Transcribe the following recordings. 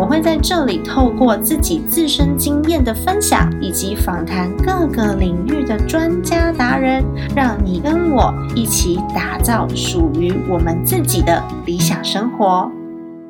我会在这里透过自己自身经验的分享，以及访谈各个领域的专家达人，让你跟我一起打造属于我们自己的理想生活。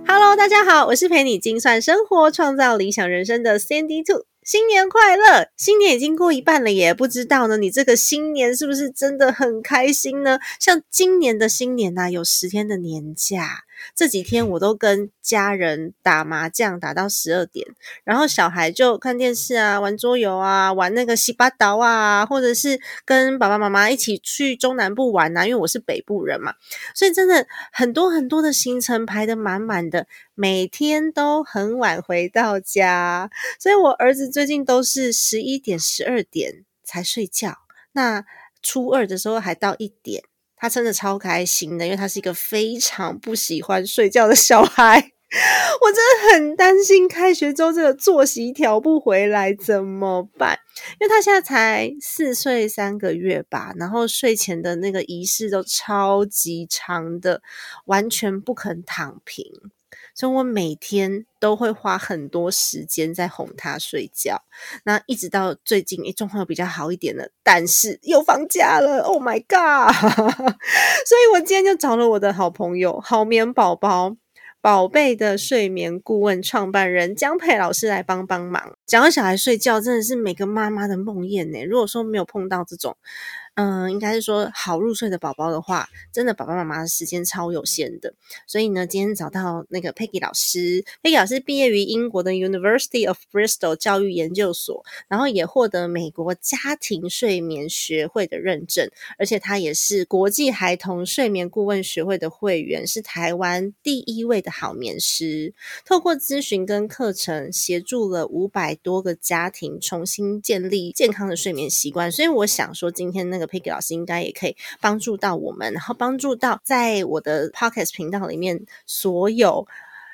Hello，大家好，我是陪你精算生活、创造理想人生的 Sandy Two。新年快乐！新年已经过一半了耶，不知道呢，你这个新年是不是真的很开心呢？像今年的新年呐，有十天的年假。这几天我都跟家人打麻将，打到十二点，然后小孩就看电视啊，玩桌游啊，玩那个西八岛啊，或者是跟爸爸妈妈一起去中南部玩啊，因为我是北部人嘛，所以真的很多很多的行程排得满满的，每天都很晚回到家，所以我儿子最近都是十一点、十二点才睡觉，那初二的时候还到一点。他真的超开心的，因为他是一个非常不喜欢睡觉的小孩。我真的很担心开学之后这个作息调不回来怎么办？因为他现在才四岁三个月吧，然后睡前的那个仪式都超级长的，完全不肯躺平。所以我每天都会花很多时间在哄他睡觉，那一直到最近，诶状况又比较好一点了，但是又放假了，Oh my god！所以我今天就找了我的好朋友好眠宝宝宝贝的睡眠顾问创办人江佩老师来帮帮忙。讲到小孩睡觉，真的是每个妈妈的梦魇呢。如果说没有碰到这种，嗯，应该是说好入睡的宝宝的话，真的爸爸妈妈的时间超有限的。所以呢，今天找到那个 Peggy 老师，Peggy 老师毕业于英国的 University of Bristol 教育研究所，然后也获得美国家庭睡眠学会的认证，而且他也是国际孩童睡眠顾问学会的会员，是台湾第一位的好眠师。透过咨询跟课程，协助了五百多个家庭重新建立健康的睡眠习惯。所以我想说，今天那个。Peggy 老师应该也可以帮助到我们，然后帮助到在我的 Podcast 频道里面所有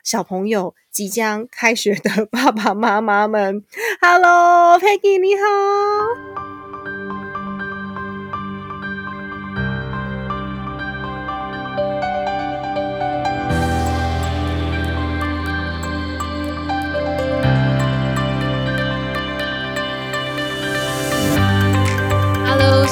小朋友即将开学的 爸爸妈妈们。Hello，Peggy，你好。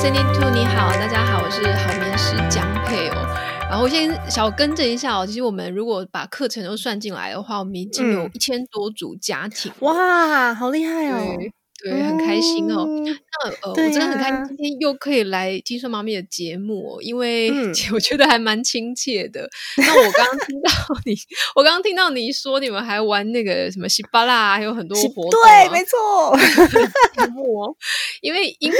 Two，你好，大家好，我是好眠师江佩哦。然后先小更正一下哦，其实我们如果把课程都算进来的话，我们已经有一千多组家庭，哇，好厉害哦！对，很开心哦。那呃，我真的很开心，今天又可以来听说妈咪的节目，因为 我觉得还蛮亲切的。那我刚刚听到你，我刚刚听到你说你们还玩那个什么西巴拉，还有很多活动，对，没错，因为英国。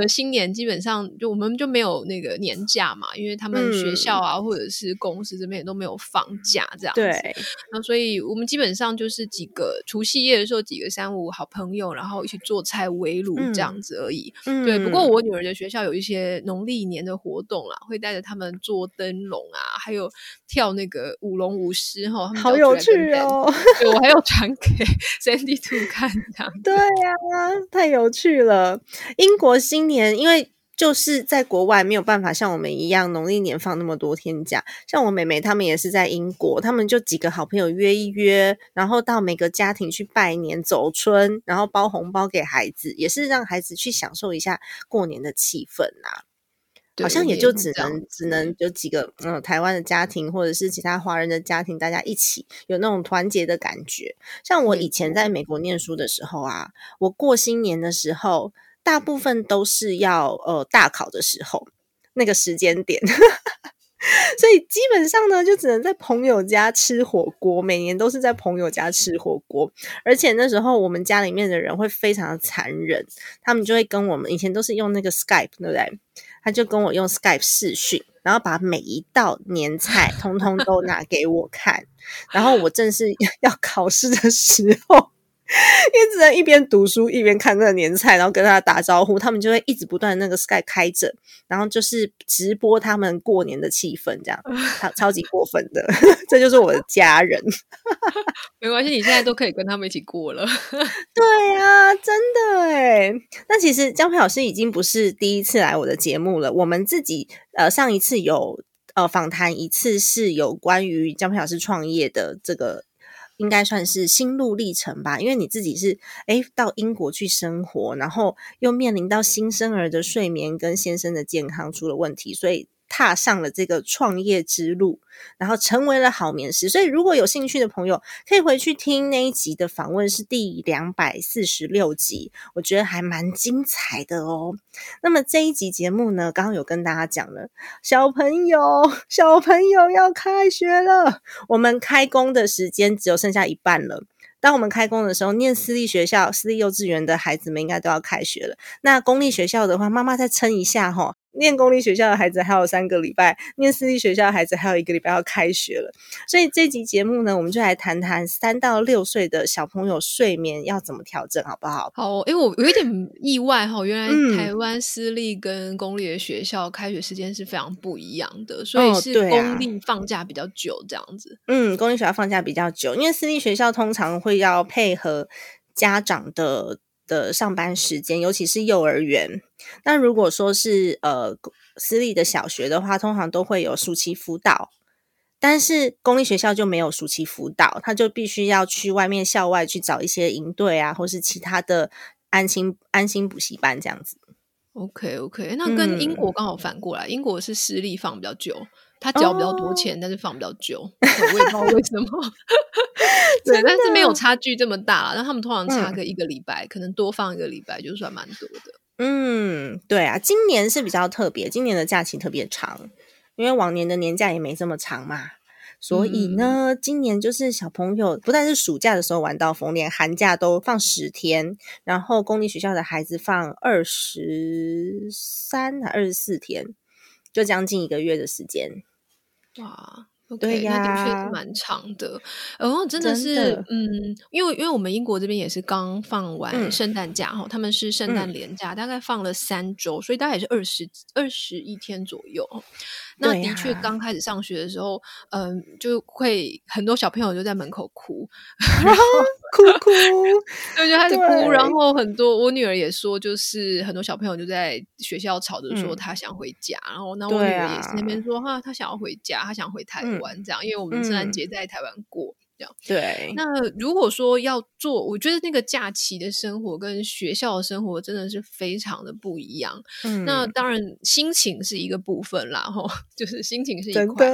呃，新年基本上就我们就没有那个年假嘛，因为他们学校啊或者是公司这边也都没有放假这样子。对，那所以我们基本上就是几个除夕夜的时候几个三五好朋友，然后一起做菜围炉这样子而已。对，不过我女儿的学校有一些农历年的活动啦，会带着他们做灯笼啊，还有跳那个舞龙舞狮哈，好有趣哦！对我还要传给 Sandy Two 看这样。对呀，太有趣了，英国新。今年因为就是在国外没有办法像我们一样农历年放那么多天假，像我妹妹他们也是在英国，他们就几个好朋友约一约，然后到每个家庭去拜年走春，然后包红包给孩子，也是让孩子去享受一下过年的气氛啊。好像也就只能只能有几个嗯台湾的家庭或者是其他华人的家庭，大家一起有那种团结的感觉。像我以前在美国念书的时候啊，我过新年的时候。大部分都是要呃大考的时候那个时间点，所以基本上呢，就只能在朋友家吃火锅。每年都是在朋友家吃火锅，而且那时候我们家里面的人会非常的残忍，他们就会跟我们以前都是用那个 Skype，对不对？他就跟我用 Skype 视讯，然后把每一道年菜通通都拿给我看，然后我正是 要考试的时候。因为只能一边读书一边看那个年菜，然后跟他打招呼，他们就会一直不断那个 Sky 开着，然后就是直播他们过年的气氛，这样 超超级过分的，这就是我的家人。没关系，你现在都可以跟他们一起过了。对呀，真的哎。那其实江培老师已经不是第一次来我的节目了，我们自己呃上一次有呃访谈一次是有关于江培老师创业的这个。应该算是心路历程吧，因为你自己是诶到英国去生活，然后又面临到新生儿的睡眠跟先生的健康出了问题，所以。踏上了这个创业之路，然后成为了好眠师。所以，如果有兴趣的朋友，可以回去听那一集的访问，是第两百四十六集，我觉得还蛮精彩的哦。那么这一集节目呢，刚刚有跟大家讲了，小朋友，小朋友要开学了，我们开工的时间只有剩下一半了。当我们开工的时候，念私立学校、私立幼稚园的孩子们应该都要开学了。那公立学校的话，妈妈再撑一下哈。念公立学校的孩子还有三个礼拜，念私立学校的孩子还有一个礼拜要开学了。所以这集节目呢，我们就来谈谈三到六岁的小朋友睡眠要怎么调整，好不好？好，因为我有一点意外哈，原来台湾私立跟公立的学校开学时间是非常不一样的，所以是公立放假比较久这样子。嗯，公立学校放假比较久，因为私立学校通常会要配合家长的。的上班时间，尤其是幼儿园。那如果说是呃私立的小学的话，通常都会有暑期辅导，但是公立学校就没有暑期辅导，他就必须要去外面校外去找一些营队啊，或是其他的安心安心补习班这样子。OK OK，那跟英国刚好反过来，英国是私立放比较久。他交比较多钱，但是放比较久，我也不知道为什么。对，但是没有差距这么大。那他们通常差个一个礼拜，可能多放一个礼拜就算蛮多的。嗯，对啊，今年是比较特别，今年的假期特别长，因为往年的年假也没这么长嘛。所以呢，今年就是小朋友不但是暑假的时候玩到疯，连寒假都放十天，然后公立学校的孩子放二十三还二十四天，就将近一个月的时间。哇，OK，那的确是蛮长的。然后真的是，嗯，因为因为我们英国这边也是刚放完圣诞假哈，他们是圣诞连假，大概放了三周，所以大概也是二十二十一天左右。那的确，刚开始上学的时候，嗯，就会很多小朋友就在门口哭，哭哭，对，就开始哭。然后很多我女儿也说，就是很多小朋友就在学校吵着说他想回家。然后那我女儿也是那边说哈，她想要回家，她想回台湾这样，因为我们圣诞节在台湾过。对，那如果说要做，我觉得那个假期的生活跟学校的生活真的是非常的不一样。嗯，那当然心情是一个部分啦，吼，就是心情是一块，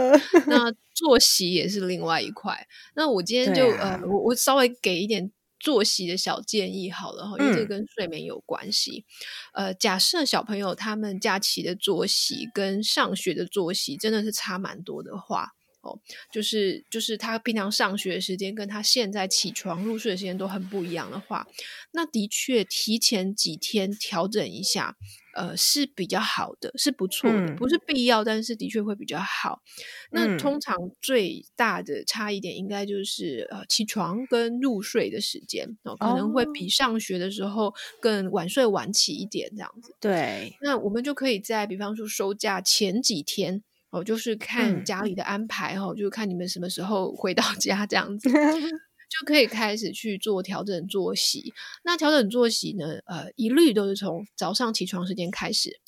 那作息也是另外一块。那我今天就呃，我我稍微给一点作息的小建议好了哈，因为这跟睡眠有关系。呃，假设小朋友他们假期的作息跟上学的作息真的是差蛮多的话。哦，就是就是他平常上学的时间跟他现在起床入睡的时间都很不一样的话，那的确提前几天调整一下，呃，是比较好的，是不错的，不是必要，但是的确会比较好。那通常最大的差一点，应该就是呃起床跟入睡的时间哦，可能会比上学的时候更晚睡晚起一点这样子。对，那我们就可以在比方说收假前几天。哦，就是看家里的安排哈，就是看你们什么时候回到家这样子，就可以开始去做调整作息。那调整作息呢，呃，一律都是从早上起床时间开始。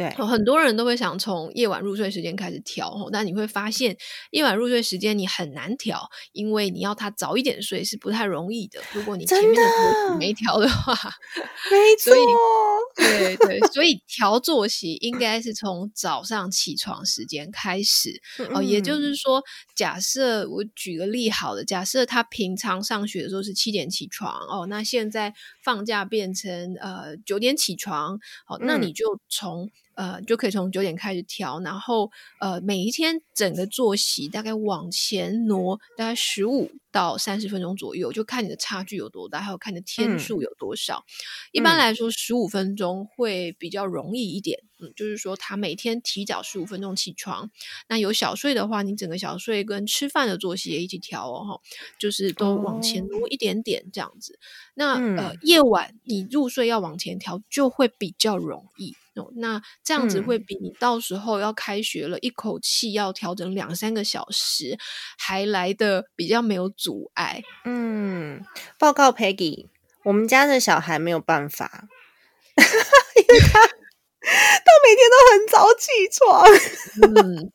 对，很多人都会想从夜晚入睡时间开始调，但你会发现夜晚入睡时间你很难调，因为你要他早一点睡是不太容易的。如果你前面的没调的话，没错，对对，所以调作息应该是从早上起床时间开始哦。也就是说，假设我举个例好了，假设他平常上学的时候是七点起床哦，那现在放假变成呃九点起床，好，那你就从呃，就可以从九点开始调，然后呃，每一天整个作息大概往前挪大概十五到三十分钟左右，就看你的差距有多大，还有看你的天数有多少。一般来说，十五分钟会比较容易一点。嗯，就是说他每天提早十五分钟起床，那有小睡的话，你整个小睡跟吃饭的作息也一起调哦，哈，就是都往前挪一点点这样子。那呃，夜晚你入睡要往前调，就会比较容易。那这样子会比你到时候要开学了，一口气要调整两三个小时，还来的比较没有阻碍。嗯，报告 Peggy，我们家的小孩没有办法，因为他 他每天都很早起床。嗯。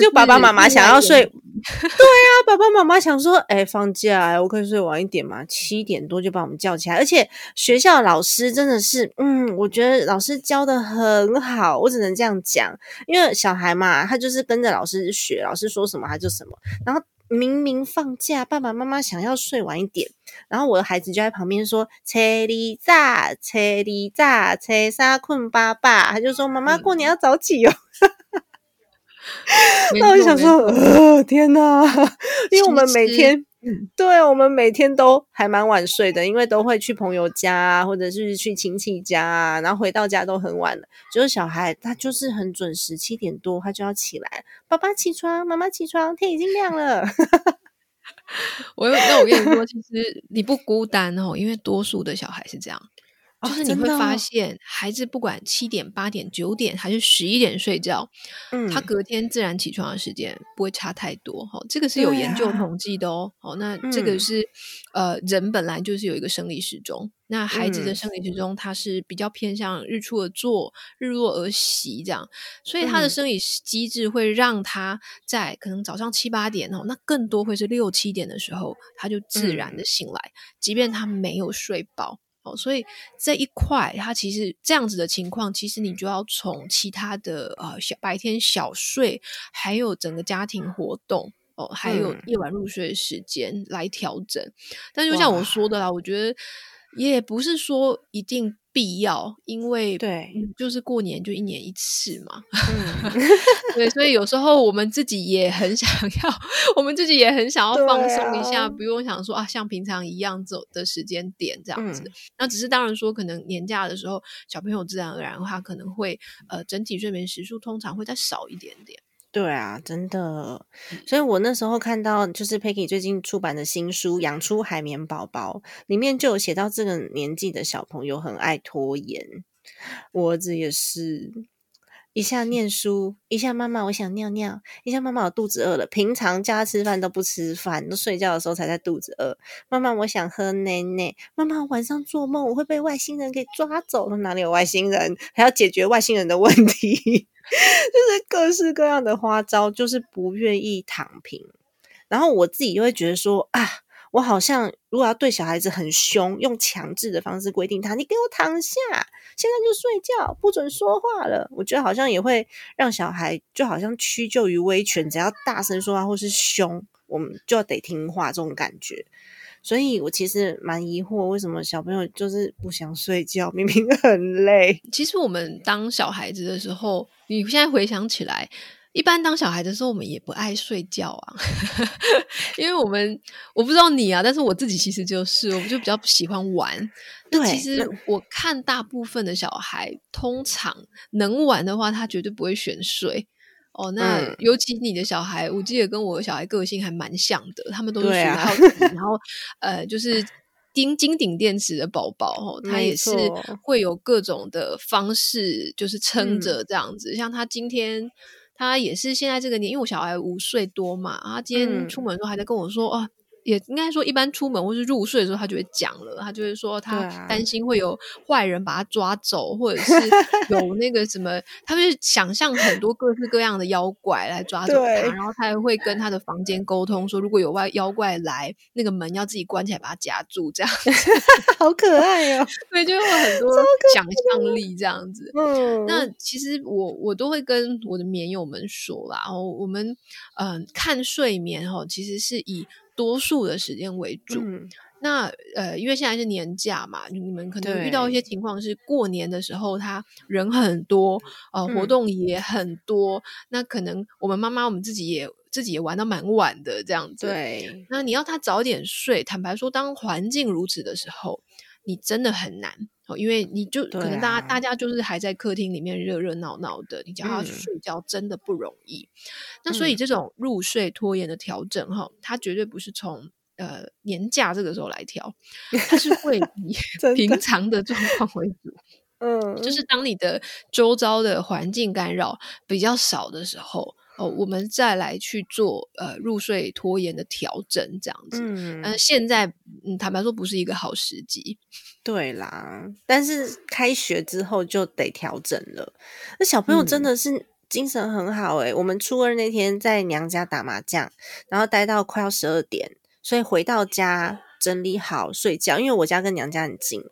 就爸爸妈妈想要睡，对啊，爸爸妈妈想说，哎，放假，我可以睡晚一点嘛？七点多就把我们叫起来，而且学校老师真的是，嗯，我觉得老师教的很好，我只能这样讲，因为小孩嘛，他就是跟着老师学，老师说什么他就什么。然后明明放假，爸爸妈妈想要睡晚一点，然后我的孩子就在旁边说：“车里炸，车里炸，车沙困爸爸。”他就说：“妈妈过年要早起哦。” 那我想说，呃，天哪！因为我们每天，对我们每天都还蛮晚睡的，因为都会去朋友家，或者是去亲戚家，啊然后回到家都很晚了。就是小孩他就是很准时，七点多他就要起来，爸爸起床，妈妈起床，天已经亮了。我那我跟你说，其实你不孤单哦，因为多数的小孩是这样。就是你会发现，孩子不管七点、八点、九点还是十一点睡觉，嗯，他隔天自然起床的时间不会差太多。哈，这个是有研究统计的哦。哦，那这个是呃，人本来就是有一个生理时钟，那孩子的生理时钟它是比较偏向日出而作，日落而息这样，所以他的生理机制会让他在可能早上七八点哦，那更多会是六七点的时候，他就自然的醒来，即便他没有睡饱。哦，所以这一块，它其实这样子的情况，其实你就要从其他的呃小白天小睡，还有整个家庭活动哦，还有夜晚入睡的时间来调整。但就像我说的啦，我觉得也不是说一定。必要，因为对，就是过年就一年一次嘛，对，所以有时候我们自己也很想要，我们自己也很想要放松一下，不用想说啊，像平常一样走的时间点这样子。那只是当然说，可能年假的时候，小朋友自然而然的话，可能会呃，整体睡眠时数通常会再少一点点。对啊，真的，所以我那时候看到就是 Peggy 最近出版的新书《养出海绵宝宝》，里面就有写到这个年纪的小朋友很爱拖延，我儿子也是。一下念书，一下妈妈我想尿尿，一下妈妈我肚子饿了。平常叫他吃饭都不吃饭，都睡觉的时候才在肚子饿。妈妈我想喝奶奶，妈妈晚上做梦我会被外星人给抓走了。哪里有外星人？还要解决外星人的问题，就是各式各样的花招，就是不愿意躺平。然后我自己就会觉得说啊。我好像如果要对小孩子很凶，用强制的方式规定他，你给我躺下，现在就睡觉，不准说话了。我觉得好像也会让小孩就好像屈就于威权，只要大声说话或是凶，我们就要得听话这种感觉。所以我其实蛮疑惑，为什么小朋友就是不想睡觉，明明很累。其实我们当小孩子的时候，你现在回想起来。一般当小孩的时候，我们也不爱睡觉啊，因为我们我不知道你啊，但是我自己其实就是，我们就比较喜欢玩。对，其实我看大部分的小孩，通常能玩的话，他绝对不会选睡。哦，那尤其你的小孩，我记得跟我的小孩个性还蛮像的，他们都是属于好奇，然后呃，就是钉金顶电池的宝宝哦，他也是会有各种的方式，就是撑着这样子，像他今天。他也是现在这个年，因为我小孩五岁多嘛，他今天出门的时候还在跟我说哦。也应该说，一般出门或是入睡的时候，他就会讲了。他就会说，他担心会有坏人把他抓走，或者是 有那个什么，他会想象很多各式各样的妖怪来抓走他。然后他还会跟他的房间沟通，说如果有外妖怪来，那个门要自己关起来，把它夹住，这样 好可爱哦。对，就有很多想象力这样子。嗯，那其实我我都会跟我的棉友们说啦，然后我们嗯看睡眠哦，其实是以。多数的时间为主，那呃，因为现在是年假嘛，你们可能遇到一些情况是过年的时候，他人很多，呃，活动也很多，那可能我们妈妈我们自己也自己也玩到蛮晚的这样子。对，那你要他早点睡，坦白说，当环境如此的时候，你真的很难哦，因为你就可能大家大家就是还在客厅里面热热闹闹的，你叫他睡觉真的不容易。那所以这种入睡拖延的调整哈，它绝对不是从。呃，年假这个时候来调，它是会以 平常的状况为主。嗯，就是当你的周遭的环境干扰比较少的时候，哦，我们再来去做呃入睡拖延的调整，这样子。嗯，现在嗯，坦白说不是一个好时机。对啦，但是开学之后就得调整了。那小朋友真的是精神很好诶，我们初二那天在娘家打麻将，然后待到快要十二点。所以回到家整理好睡觉，因为我家跟娘家很近。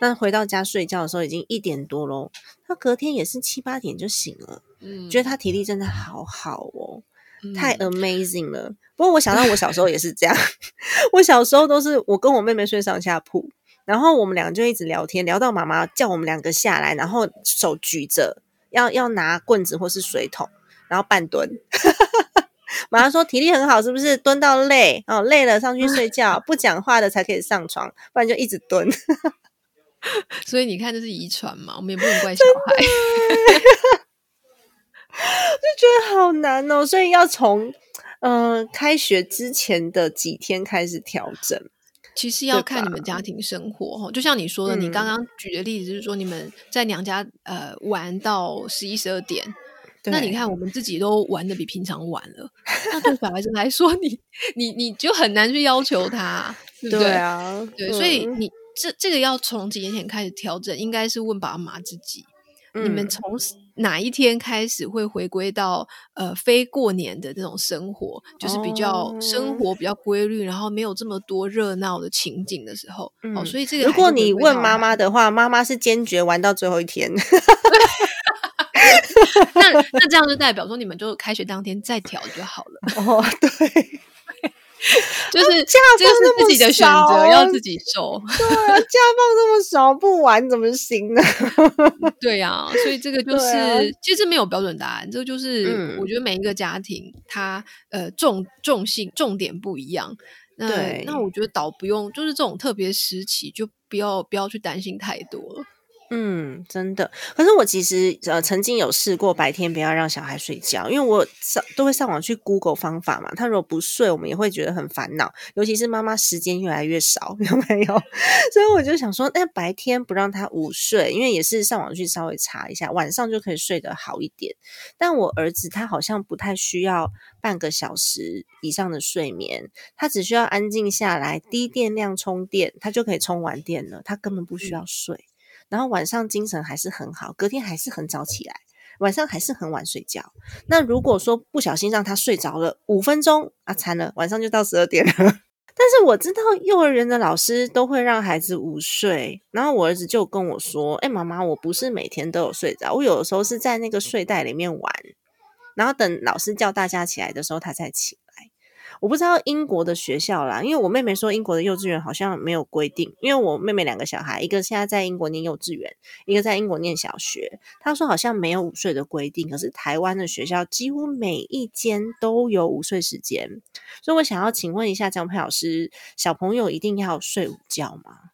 那回到家睡觉的时候已经一点多喽，他隔天也是七八点就醒了。嗯，觉得他体力真的好好哦，太 amazing 了。不过我想到我小时候也是这样，我小时候都是我跟我妹妹睡上下铺，然后我们两个就一直聊天，聊到妈妈叫我们两个下来，然后手举着要要拿棍子或是水桶，然后半蹲。妈妈说体力很好，是不是蹲到累哦？累了上去睡觉，不讲话的才可以上床，不然就一直蹲。所以你看，这是遗传嘛？我们也不能怪小孩。就觉得好难哦，所以要从嗯开学之前的几天开始调整。其实要看你们家庭生活哈，就像你说的，你刚刚举的例子就是说你们在娘家呃玩到十一十二点。那你看，我们自己都玩的比平常晚了，那对小孩子来说，你你你就很难去要求他，对不对啊？对，所以你这这个要从几年前开始调整，应该是问爸爸妈妈自己，你们从哪一天开始会回归到呃非过年的这种生活，就是比较生活比较规律，然后没有这么多热闹的情景的时候。哦，所以这个如果你问妈妈的话，妈妈是坚决玩到最后一天。那那这样就代表说，你们就开学当天再调就好了。哦，对，就是假放自己的选择，要自己受。对啊，假放这么少，不玩怎么行呢？对呀，所以这个就是，其实没有标准答案。这个就是，我觉得每一个家庭，它呃重重性重点不一样。那那我觉得倒不用，就是这种特别时期，就不要不要去担心太多了。嗯，真的。可是我其实呃曾经有试过白天不要让小孩睡觉，因为我上都会上网去 Google 方法嘛。他如果不睡，我们也会觉得很烦恼，尤其是妈妈时间越来越少，有没有？所以我就想说，那白天不让他午睡，因为也是上网去稍微查一下，晚上就可以睡得好一点。但我儿子他好像不太需要半个小时以上的睡眠，他只需要安静下来，低电量充电，他就可以充完电了，他根本不需要睡。然后晚上精神还是很好，隔天还是很早起来，晚上还是很晚睡觉。那如果说不小心让他睡着了五分钟啊，惨了，晚上就到十二点了。但是我知道幼儿园的老师都会让孩子午睡，然后我儿子就跟我说：“哎，妈妈，我不是每天都有睡着，我有的时候是在那个睡袋里面玩，然后等老师叫大家起来的时候，他才起。”我不知道英国的学校啦，因为我妹妹说英国的幼稚园好像没有规定。因为我妹妹两个小孩，一个现在在英国念幼稚园，一个在英国念小学。她说好像没有午睡的规定，可是台湾的学校几乎每一间都有午睡时间。所以我想要请问一下江佩老师，小朋友一定要睡午觉吗？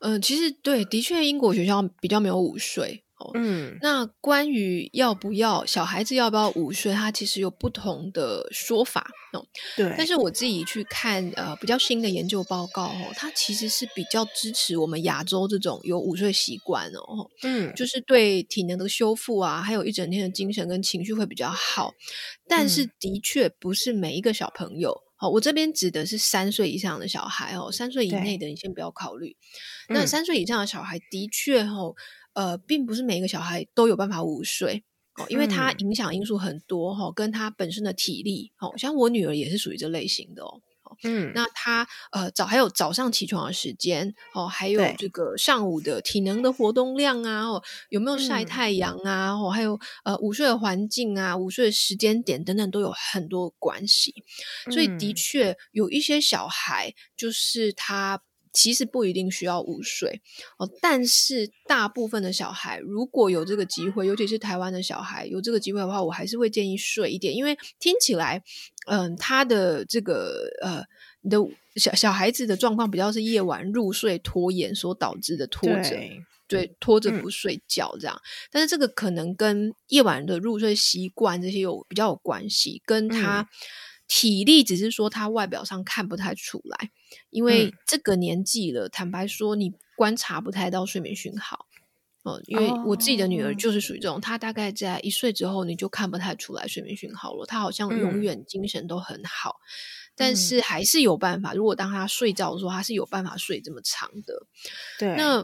嗯，其实对，的确英国学校比较没有午睡。嗯，那关于要不要小孩子要不要午睡，他其实有不同的说法哦。对，但是我自己去看呃比较新的研究报告哦，它其实是比较支持我们亚洲这种有午睡习惯哦。嗯，就是对体能的修复啊，还有一整天的精神跟情绪会比较好。但是的确不是每一个小朋友哦，我这边指的是三岁以上的小孩哦，三岁以内的你先不要考虑。那三岁以上的小孩的确哦。呃，并不是每一个小孩都有办法午睡哦，因为他影响因素很多哈，跟他本身的体力哦，像我女儿也是属于这类型的哦。嗯，那他呃早还有早上起床的时间哦，还有这个上午的体能的活动量啊，哦有没有晒太阳啊，哦还有呃午睡的环境啊，午睡的时间点等等都有很多关系。所以的确有一些小孩就是他。其实不一定需要午睡哦，但是大部分的小孩如果有这个机会，尤其是台湾的小孩有这个机会的话，我还是会建议睡一点，因为听起来，嗯，他的这个呃，你的小小孩子的状况比较是夜晚入睡拖延所导致的拖着，对，拖着不睡觉这样，但是这个可能跟夜晚的入睡习惯这些有比较有关系，跟他。体力只是说他外表上看不太出来，因为这个年纪了，坦白说你观察不太到睡眠讯号。哦，因为我自己的女儿就是属于这种，她大概在一岁之后你就看不太出来睡眠讯号了，她好像永远精神都很好，但是还是有办法。如果当她睡觉的时候，她是有办法睡这么长的。对，那。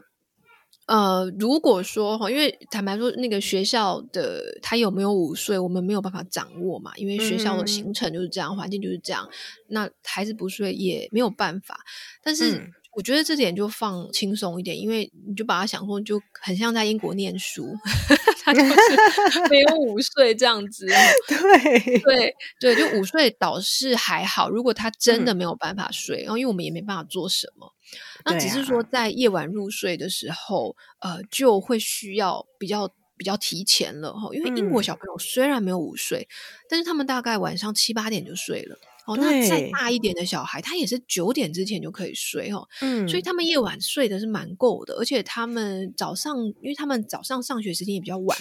呃，如果说哈，因为坦白说，那个学校的他有没有午睡，我们没有办法掌握嘛，因为学校的行程就是这样，环境就是这样，那孩子不睡也没有办法。但是我觉得这点就放轻松一点，因为你就把他想说，就很像在英国念书，他就是 没有午睡这样子。对对对，就午睡倒是还好。如果他真的没有办法睡，然后因为我们也没办法做什么。那只是说，在夜晚入睡的时候，呃，就会需要比较比较提前了哈。因为英国小朋友虽然没有午睡，但是他们大概晚上七八点就睡了。哦，那再大一点的小孩，他也是九点之前就可以睡哦。嗯，所以他们夜晚睡的是蛮够的，而且他们早上，因为他们早上上学时间也比较晚。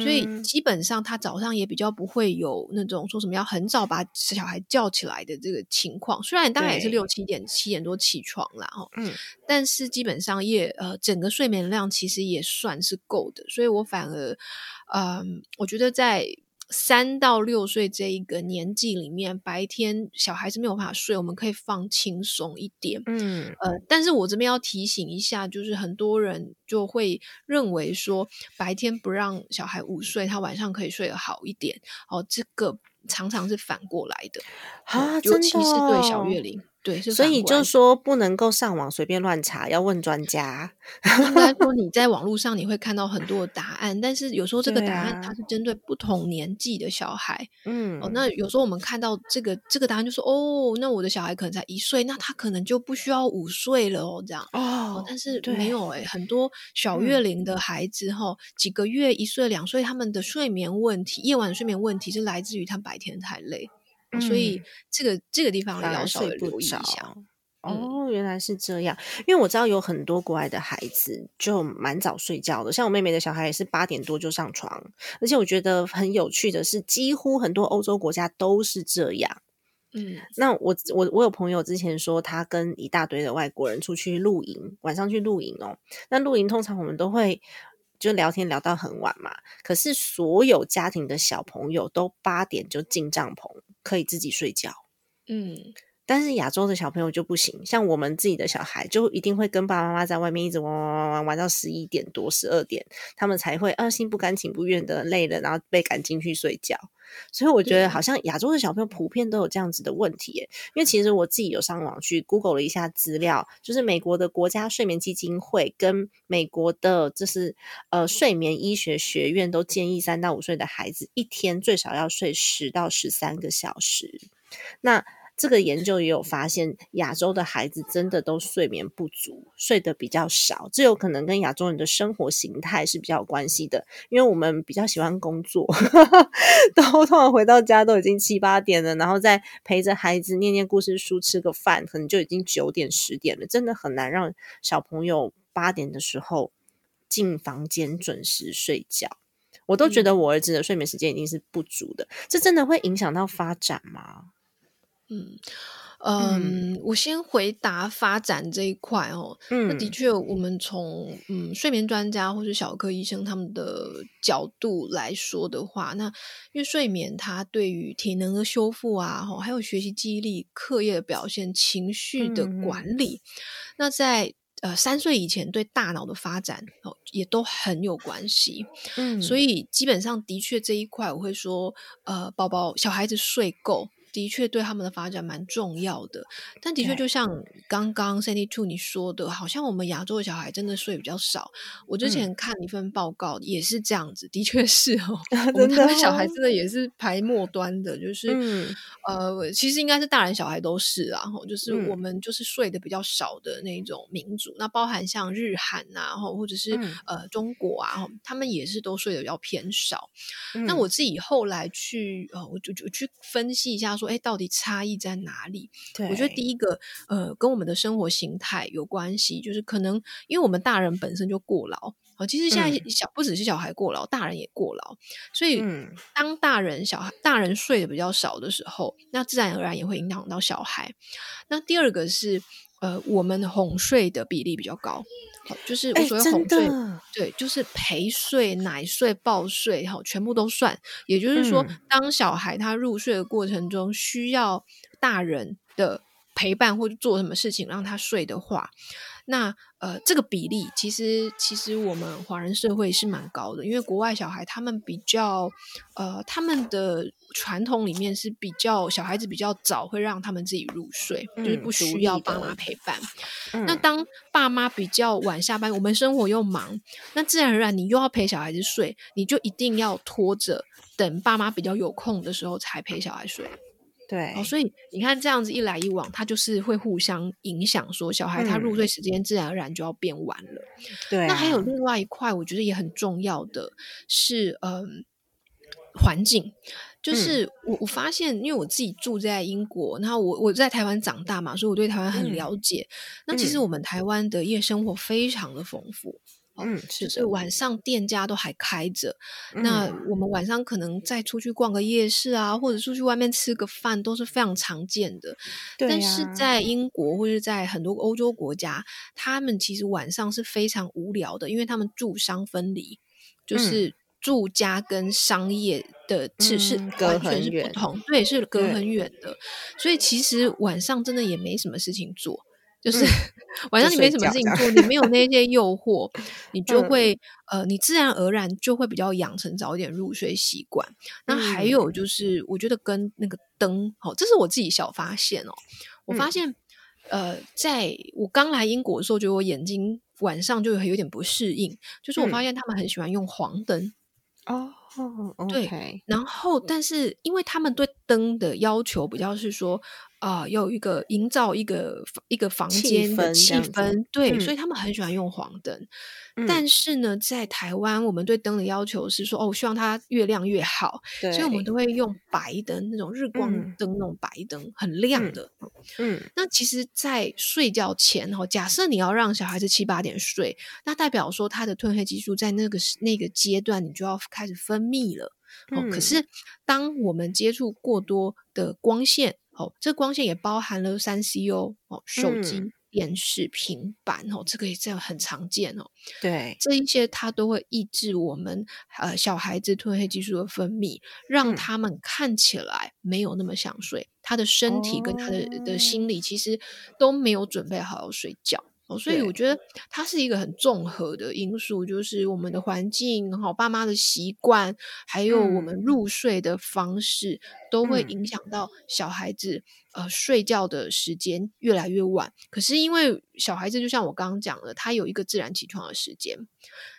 所以基本上他早上也比较不会有那种说什么要很早把小孩叫起来的这个情况。虽然大概也是六七点、七点多起床啦，哈，嗯，但是基本上也呃整个睡眠量其实也算是够的。所以我反而，嗯，我觉得在。三到六岁这一个年纪里面，白天小孩子没有办法睡，我们可以放轻松一点。嗯，呃，但是我这边要提醒一下，就是很多人就会认为说，白天不让小孩午睡，他晚上可以睡得好一点。哦，这个常常是反过来的啊，尤其是对小月龄。对，所以就说不能够上网随便乱查，要问专家。应该说你 在网络上你会看到很多的答案，但是有时候这个答案它是针对不同年纪的小孩。嗯，哦，那有时候我们看到这个这个答案就说，哦，那我的小孩可能才一岁，那他可能就不需要午睡了哦，这样。哦，但是没有哎，很多小月龄的孩子哈，几个月一岁两岁，他们的睡眠问题，夜晚睡眠问题是来自于他白天太累。所以这个这个地方要稍微留意一下。哦，原来是这样。因为我知道有很多国外的孩子就蛮早睡觉的，像我妹妹的小孩也是八点多就上床。而且我觉得很有趣的是，几乎很多欧洲国家都是这样。嗯，那我我我有朋友之前说，他跟一大堆的外国人出去露营，晚上去露营哦。那露营通常我们都会就聊天聊到很晚嘛。可是所有家庭的小朋友都八点就进帐篷。可以自己睡觉，嗯，但是亚洲的小朋友就不行，像我们自己的小孩就一定会跟爸爸妈妈在外面一直玩玩玩玩玩到十一点多、十二点，他们才会啊心不甘情不愿的累了，然后被赶进去睡觉。所以我觉得好像亚洲的小朋友普遍都有这样子的问题，因为其实我自己有上网去 Google 了一下资料，就是美国的国家睡眠基金会跟美国的就是呃睡眠医学学院都建议三到五岁的孩子一天最少要睡十到十三个小时。那这个研究也有发现，亚洲的孩子真的都睡眠不足，睡得比较少。这有可能跟亚洲人的生活形态是比较有关系的，因为我们比较喜欢工作，都通常回到家都已经七八点了，然后再陪着孩子念念故事书、吃个饭，可能就已经九点十点了。真的很难让小朋友八点的时候进房间准时睡觉。我都觉得我儿子的睡眠时间一定是不足的，这真的会影响到发展吗？嗯嗯，我先回答发展这一块哦。嗯，那的确，我们从嗯睡眠专家或是小科医生他们的角度来说的话，那因为睡眠它对于体能的修复啊，哈，还有学习记忆力、课业的表现、情绪的管理，那在呃三岁以前对大脑的发展哦也都很有关系。嗯，所以基本上的确这一块，我会说，呃，宝宝小孩子睡够。的确对他们的发展蛮重要的。但的确，就像刚刚 Sandy Two 你说的，好像我们亚洲的小孩真的睡比较少。我之前看一份报告也是这样子，的确是哦，我们台湾小孩真的也是排末端的，就是呃，其实应该是大人小孩都是啊，就是我们就是睡的比较少的那种民族。那包含像日韩啊，或者是呃中国啊，他们也是都睡得比较偏少。那我自己后来去呃，我就就去分析一下，说，哎，到底差异在哪里？我觉得第一个，呃，跟我们的生活形态有关系，就是可能因为我们大人本身就过劳，哦，其实现在小不只是小孩过劳，大人也过劳，所以当大人小孩大人睡得比较少的时候，那自然而然也会影响到小孩。那第二个是。呃，我们哄睡的比例比较高，好，就是我所谓哄睡，对，就是陪睡、奶睡、抱睡，哈，全部都算。也就是说，当小孩他入睡的过程中需要大人的陪伴或者做什么事情让他睡的话。那呃，这个比例其实其实我们华人社会是蛮高的，因为国外小孩他们比较呃，他们的传统里面是比较小孩子比较早会让他们自己入睡，就是不需要爸妈陪伴。那当爸妈比较晚下班，我们生活又忙，那自然而然你又要陪小孩子睡，你就一定要拖着等爸妈比较有空的时候才陪小孩睡。对，哦，所以你看这样子一来一往，它就是会互相影响，说小孩他入睡时间自然而然就要变晚了。对，那还有另外一块，我觉得也很重要的是，嗯，环境，就是我我发现，因为我自己住在英国，然后我我在台湾长大嘛，所以我对台湾很了解。那其实我们台湾的夜生活非常的丰富。嗯，是是晚上店家都还开着，那我们晚上可能再出去逛个夜市啊，或者出去外面吃个饭都是非常常见的。但是在英国或者在很多欧洲国家，他们其实晚上是非常无聊的，因为他们住商分离，就是住家跟商业的是是完全是不同，对，是隔很远的，所以其实晚上真的也没什么事情做。就是晚上你没什么事情做，你没有那些诱惑，你就会呃，你自然而然就会比较养成早一点入睡习惯。那还有就是，我觉得跟那个灯，哦，这是我自己小发现哦。我发现呃，在我刚来英国的时候，觉得我眼睛晚上就有点不适应，就是我发现他们很喜欢用黄灯哦。对，然后但是因为他们对灯的要求比较是说。啊，有一个营造一个一个房间的气氛，对，所以他们很喜欢用黄灯。但是呢，在台湾，我们对灯的要求是说，哦，希望它越亮越好，所以我们都会用白灯，那种日光灯，那种白灯，很亮的。嗯，那其实，在睡觉前哈，假设你要让小孩子七八点睡，那代表说他的褪黑激素在那个那个阶段，你就要开始分泌了。哦，可是当我们接触过多的光线。哦，这光线也包含了三 C 哦，哦，手机、电视、平板哦，这个也这样很常见哦。对，这一些它都会抑制我们呃小孩子褪黑激素的分泌，让他们看起来没有那么想睡，他的身体跟他的的心理其实都没有准备好要睡觉。哦，所以我觉得它是一个很综合的因素，就是我们的环境、好爸妈的习惯，还有我们入睡的方式，都会影响到小孩子呃睡觉的时间越来越晚。可是因为小孩子就像我刚刚讲的，他有一个自然起床的时间，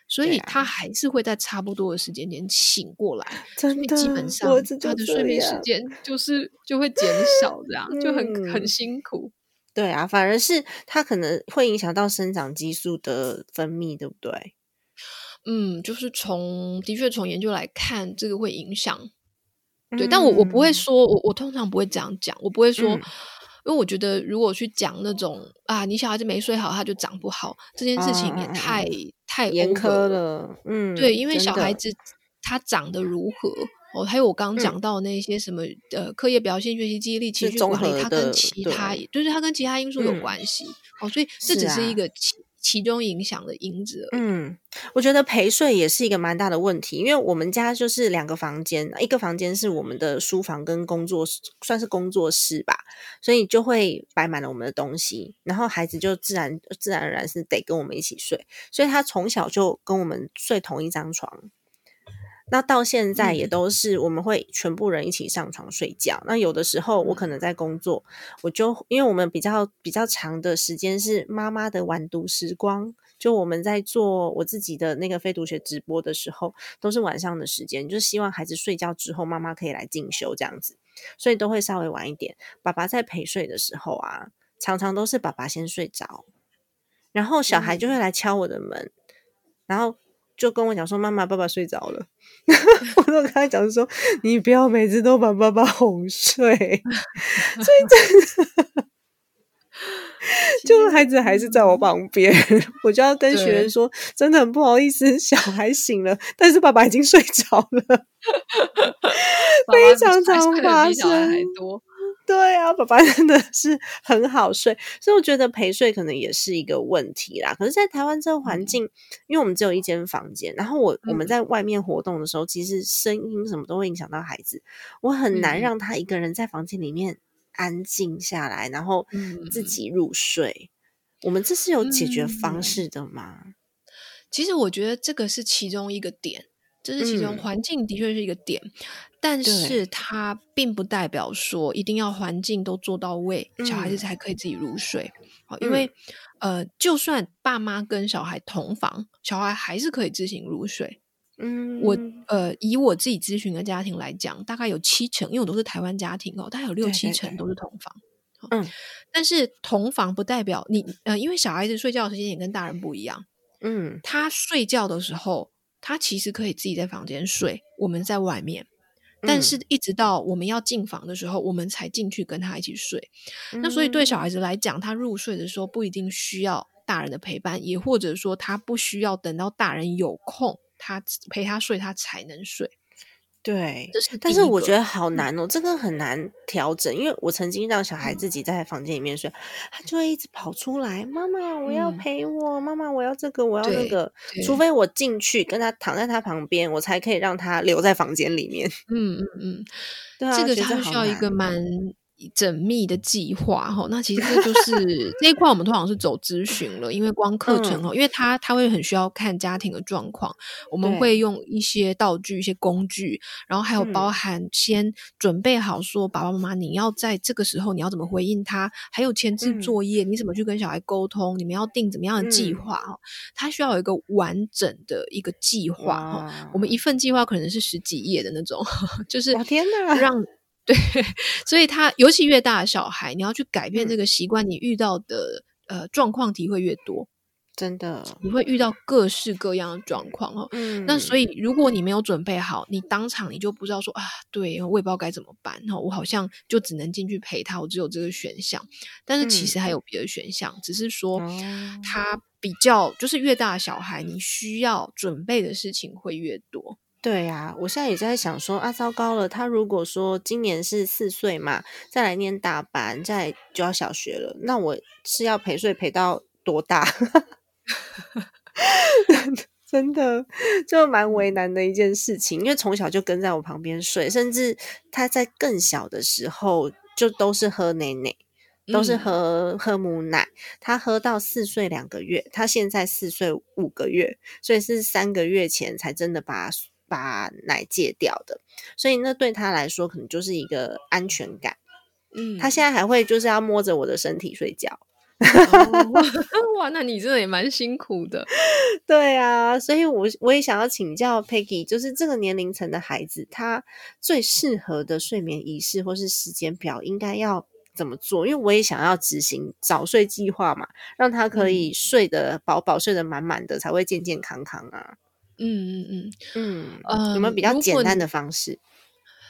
所以他还是会在差不多的时间点醒过来。真的，基本上他的睡眠时间就是就会减少，这样就很很辛苦。对啊，反而是它可能会影响到生长激素的分泌，对不对？嗯，就是从的确从研究来看，这个会影响。对，但我我不会说，我我通常不会这样讲，我不会说，因为我觉得如果去讲那种啊，你小孩子没睡好，他就长不好，这件事情也太太严苛了。嗯，对，因为小孩子他长得如何？哦，还有我刚刚讲到那些什么呃，课业表现、学习记忆力、情绪管理，它跟其他就是它跟其他因素有关系哦，所以这只是一个其其中影响的因子。嗯，我觉得陪睡也是一个蛮大的问题，因为我们家就是两个房间，一个房间是我们的书房跟工作室，算是工作室吧，所以就会摆满了我们的东西，然后孩子就自然自然而然是得跟我们一起睡，所以他从小就跟我们睡同一张床。那到现在也都是我们会全部人一起上床睡觉。那有的时候我可能在工作，我就因为我们比较比较长的时间是妈妈的晚读时光，就我们在做我自己的那个非读学直播的时候，都是晚上的时间，就希望孩子睡觉之后，妈妈可以来进修这样子，所以都会稍微晚一点。爸爸在陪睡的时候啊，常常都是爸爸先睡着，然后小孩就会来敲我的门，然后。就跟我讲说，妈妈，爸爸睡着了。我都跟他讲说，你不要每次都把爸爸哄睡。所以真的，就孩子还是在我旁边，我就要跟学员说，真的很不好意思，小孩醒了，但是爸爸已经睡着了，非常常发生。对啊，爸爸真的 是很好睡，所以我觉得陪睡可能也是一个问题啦。可是，在台湾这个环境，因为我们只有一间房间，然后我我们在外面活动的时候，其实声音什么都会影响到孩子，我很难让他一个人在房间里面安静下来，然后自己入睡。我们这是有解决方式的吗？其实我觉得这个是其中一个点。这是其中环境的确是一个点，但是它并不代表说一定要环境都做到位，小孩子才可以自己入睡。好，因为呃，就算爸妈跟小孩同房，小孩还是可以自行入睡。嗯，我呃，以我自己咨询的家庭来讲，大概有七成，因为我都是台湾家庭哦，大概有六七成都是同房。嗯，但是同房不代表你呃，因为小孩子睡觉的时间也跟大人不一样。嗯，他睡觉的时候。他其实可以自己在房间睡，我们在外面，但是一直到我们要进房的时候，我们才进去跟他一起睡。那所以对小孩子来讲，他入睡的时候不一定需要大人的陪伴，也或者说他不需要等到大人有空，他陪他睡，他才能睡。对，但是我觉得好难哦，这个很难调整，因为我曾经让小孩自己在房间里面睡，他就会一直跑出来，妈妈我要陪我，妈妈我要这个我要那个，除非我进去跟他躺在他旁边，我才可以让他留在房间里面。嗯嗯嗯，对啊，这个他需要一个蛮。缜密的计划哈，那其实这就是 这一块，我们通常是走咨询了，因为光课程哦，因为他他会很需要看家庭的状况，我们会用一些道具、一些工具，然后还有包含先准备好说，爸爸妈妈你要在这个时候你要怎么回应他，还有前置作业，你怎么去跟小孩沟通，你们要定怎么样的计划哈，他需要有一个完整的一个计划哈，我们一份计划可能是十几页的那种，就是天哪，让。对，所以他尤其越大的小孩，你要去改变这个习惯，你遇到的呃状况题会越多，真的，你会遇到各式各样的状况哦。嗯，那所以如果你没有准备好，你当场你就不知道说啊，对我也不知道该怎么办，哈，我好像就只能进去陪他，我只有这个选项。但是其实还有别的选项，只是说他比较就是越大的小孩，你需要准备的事情会越多。对呀，我现在也在想说啊，糟糕了，他如果说今年是四岁嘛，再来念大班，再就要小学了，那我是要陪睡陪到多大？真的就蛮为难的一件事情，因为从小就跟在我旁边睡，甚至他在更小的时候就都是喝奶奶，都是喝喝母奶，他喝到四岁两个月，他现在四岁五个月，所以是三个月前才真的把。把奶戒掉的，所以那对他来说可能就是一个安全感。嗯，他现在还会就是要摸着我的身体睡觉。哇，那你真的也蛮辛苦的。对啊，所以我我也想要请教 Peggy，就是这个年龄层的孩子，他最适合的睡眠仪式或是时间表应该要怎么做？因为我也想要执行早睡计划嘛，让他可以睡得饱饱、睡得满满的，才会健健康康啊。嗯嗯嗯嗯，呃，有没有比较简单的方式？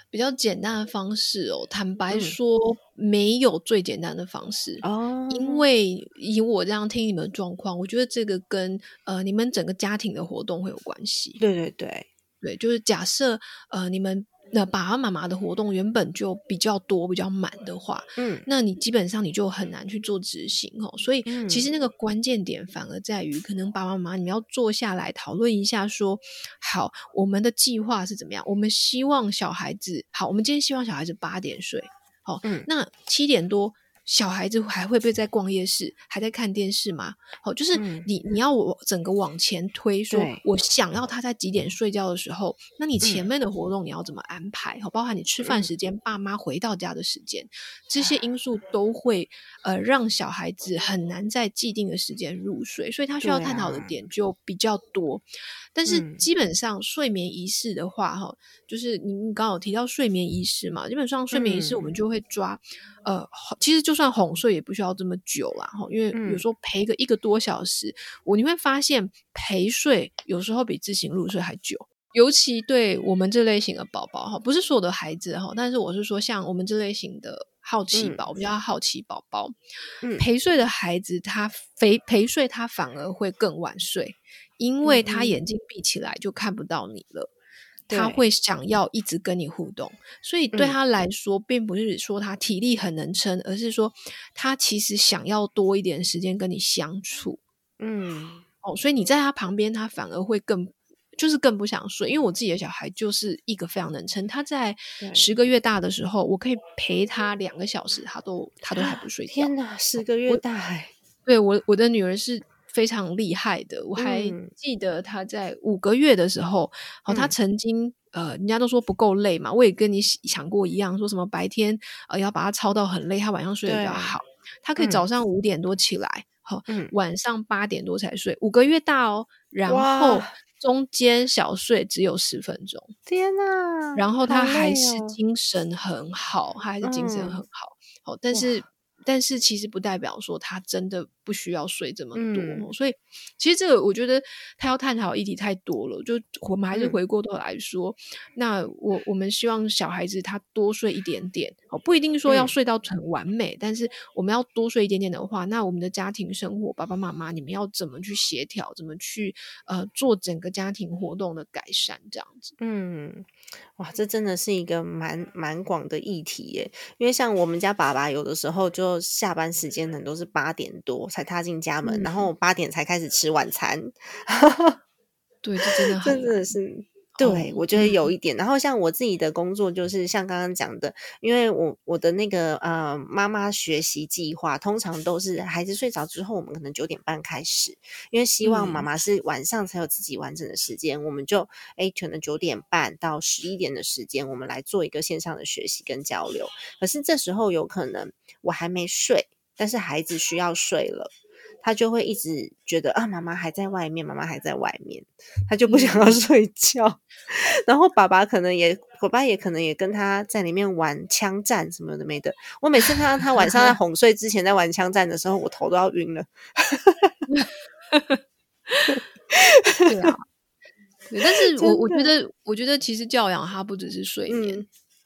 比较简单的方式哦，坦白说，没有最简单的方式哦。因为以我这样听你们的状况，我觉得这个跟呃你们整个家庭的活动会有关系。对对对对，就是假设呃你们。那爸爸妈妈的活动原本就比较多、比较满的话，嗯，那你基本上你就很难去做执行哦。所以其实那个关键点反而在于，可能爸爸妈妈你们要坐下来讨论一下，说好我们的计划是怎么样。我们希望小孩子好，我们今天希望小孩子八点睡，好，嗯，那七点多小孩子还会不会在逛夜市，还在看电视吗？好，就是你你要我整个往前推，说我想要他在几点睡觉的时候，那你前面的活动你要怎么安排？好，包含你吃饭时间、爸妈回到家的时间，这些因素都会呃让小孩子很难在既定的时间入睡，所以他需要探讨的点就比较多。但是基本上睡眠仪式的话，哈，就是您刚刚有提到睡眠仪式嘛，基本上睡眠仪式我们就会抓，呃，其实就算哄睡也不需要这么久啦，哈，因为有时候陪个一个多小时，我你会发现陪睡有时候比自行入睡还久，尤其对我们这类型的宝宝，哈，不是所有的孩子哈，但是我是说像我们这类型的好奇宝，我们叫好奇宝宝，陪睡的孩子他陪陪睡他反而会更晚睡。因为他眼睛闭起来就看不到你了，他会想要一直跟你互动，所以对他来说，并不是说他体力很能撑，而是说他其实想要多一点时间跟你相处。嗯，哦，所以你在他旁边，他反而会更就是更不想睡。因为我自己的小孩就是一个非常能撑，他在十个月大的时候，我可以陪他两个小时，他都他都还不睡觉。天哪，十个月大哎！对我我的女儿是。非常厉害的，我还记得他在五个月的时候，哦，他曾经呃，人家都说不够累嘛，我也跟你想过一样，说什么白天呃要把他操到很累，他晚上睡得比较好，他可以早上五点多起来，好，晚上八点多才睡，五个月大哦，然后中间小睡只有十分钟，天哪，然后他还是精神很好，他还是精神很好，好，但是但是其实不代表说他真的。不需要睡这么多，所以其实这个我觉得他要探讨议题太多了。就我们还是回过头来说，那我我们希望小孩子他多睡一点点，哦，不一定说要睡到很完美，但是我们要多睡一点点的话，那我们的家庭生活，爸爸妈妈你们要怎么去协调，怎么去呃做整个家庭活动的改善，这样子。嗯，哇，这真的是一个蛮蛮广的议题耶。因为像我们家爸爸有的时候就下班时间呢都是八点多。才踏进家门，然后八点才开始吃晚餐。对，这真的真的是，对我觉得有一点。然后像我自己的工作，就是像刚刚讲的，因为我我的那个呃妈妈学习计划，通常都是孩子睡着之后，我们可能九点半开始，因为希望妈妈是晚上才有自己完整的时间，我们就哎可能九点半到十一点的时间，我们来做一个线上的学习跟交流。可是这时候有可能我还没睡。但是孩子需要睡了，他就会一直觉得啊，妈妈还在外面，妈妈还在外面，他就不想要 睡觉。然后爸爸可能也，爸爸也可能也跟他在里面玩枪战什么的没的。我每次看到他晚上在哄睡之前在玩枪战的时候，我头都要晕了。对啊，但是我我觉得，我觉得其实教养他不只是睡眠。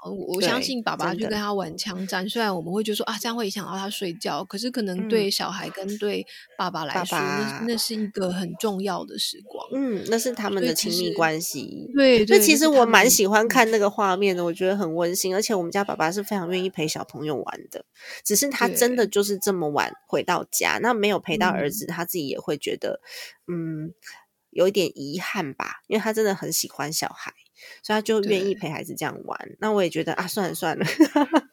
我相信爸爸就跟他玩枪战，虽然我们会觉得说啊，这样会影响到他睡觉，可是可能对小孩跟对爸爸来说，那那是一个很重要的时光。嗯，那是他们的亲密关系。对，所以其实我蛮喜欢看那个画面的，我觉得很温馨。而且我们家爸爸是非常愿意陪小朋友玩的，只是他真的就是这么晚回到家，那没有陪到儿子，他自己也会觉得嗯有一点遗憾吧，因为他真的很喜欢小孩。所以他就愿意陪孩子这样玩，那我也觉得啊，算了算了。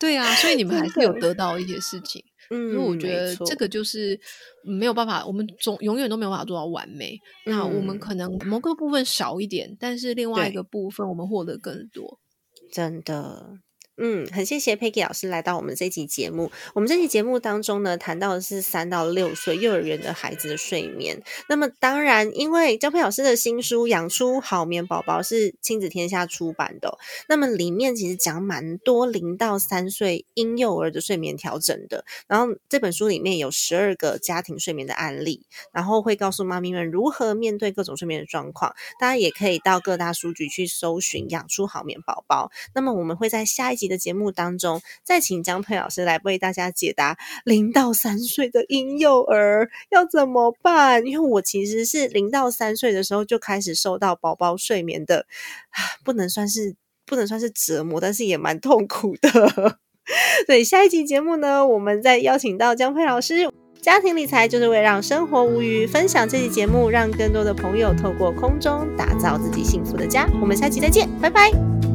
对啊，所以你 们还是有得到一些事情。嗯，因为我觉得这个就是没有办法，我们总永远都没有办法做到完美。那我们可能某个部分少一点，但是另外一个部分我们获得更多。真的。嗯，很谢谢 Peggy 老师来到我们这期节目。我们这期节目当中呢，谈到的是三到六岁幼儿园的孩子的睡眠。那么，当然，因为张佩老师的新书《养出好眠宝宝》是亲子天下出版的，那么里面其实讲蛮多零到三岁婴幼儿的睡眠调整的。然后这本书里面有十二个家庭睡眠的案例，然后会告诉妈咪们如何面对各种睡眠的状况。大家也可以到各大书局去搜寻《养出好眠宝宝》。那么，我们会在下一集。的节目当中，再请江佩老师来为大家解答零到三岁的婴幼儿要怎么办？因为我其实是零到三岁的时候就开始受到宝宝睡眠的，不能算是不能算是折磨，但是也蛮痛苦的。所以下一集节目呢，我们再邀请到江佩老师。家庭理财就是为让生活无虞，分享这期节目，让更多的朋友透过空中打造自己幸福的家。我们下期再见，拜拜。